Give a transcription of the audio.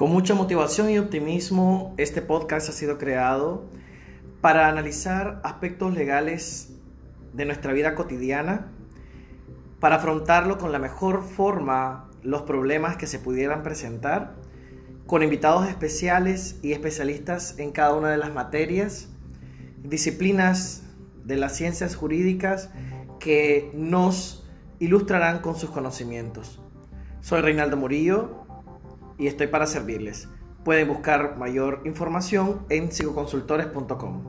Con mucha motivación y optimismo, este podcast ha sido creado para analizar aspectos legales de nuestra vida cotidiana, para afrontarlo con la mejor forma los problemas que se pudieran presentar, con invitados especiales y especialistas en cada una de las materias, disciplinas de las ciencias jurídicas que nos ilustrarán con sus conocimientos. Soy Reinaldo Murillo y estoy para servirles. Pueden buscar mayor información en psicoconsultores.com.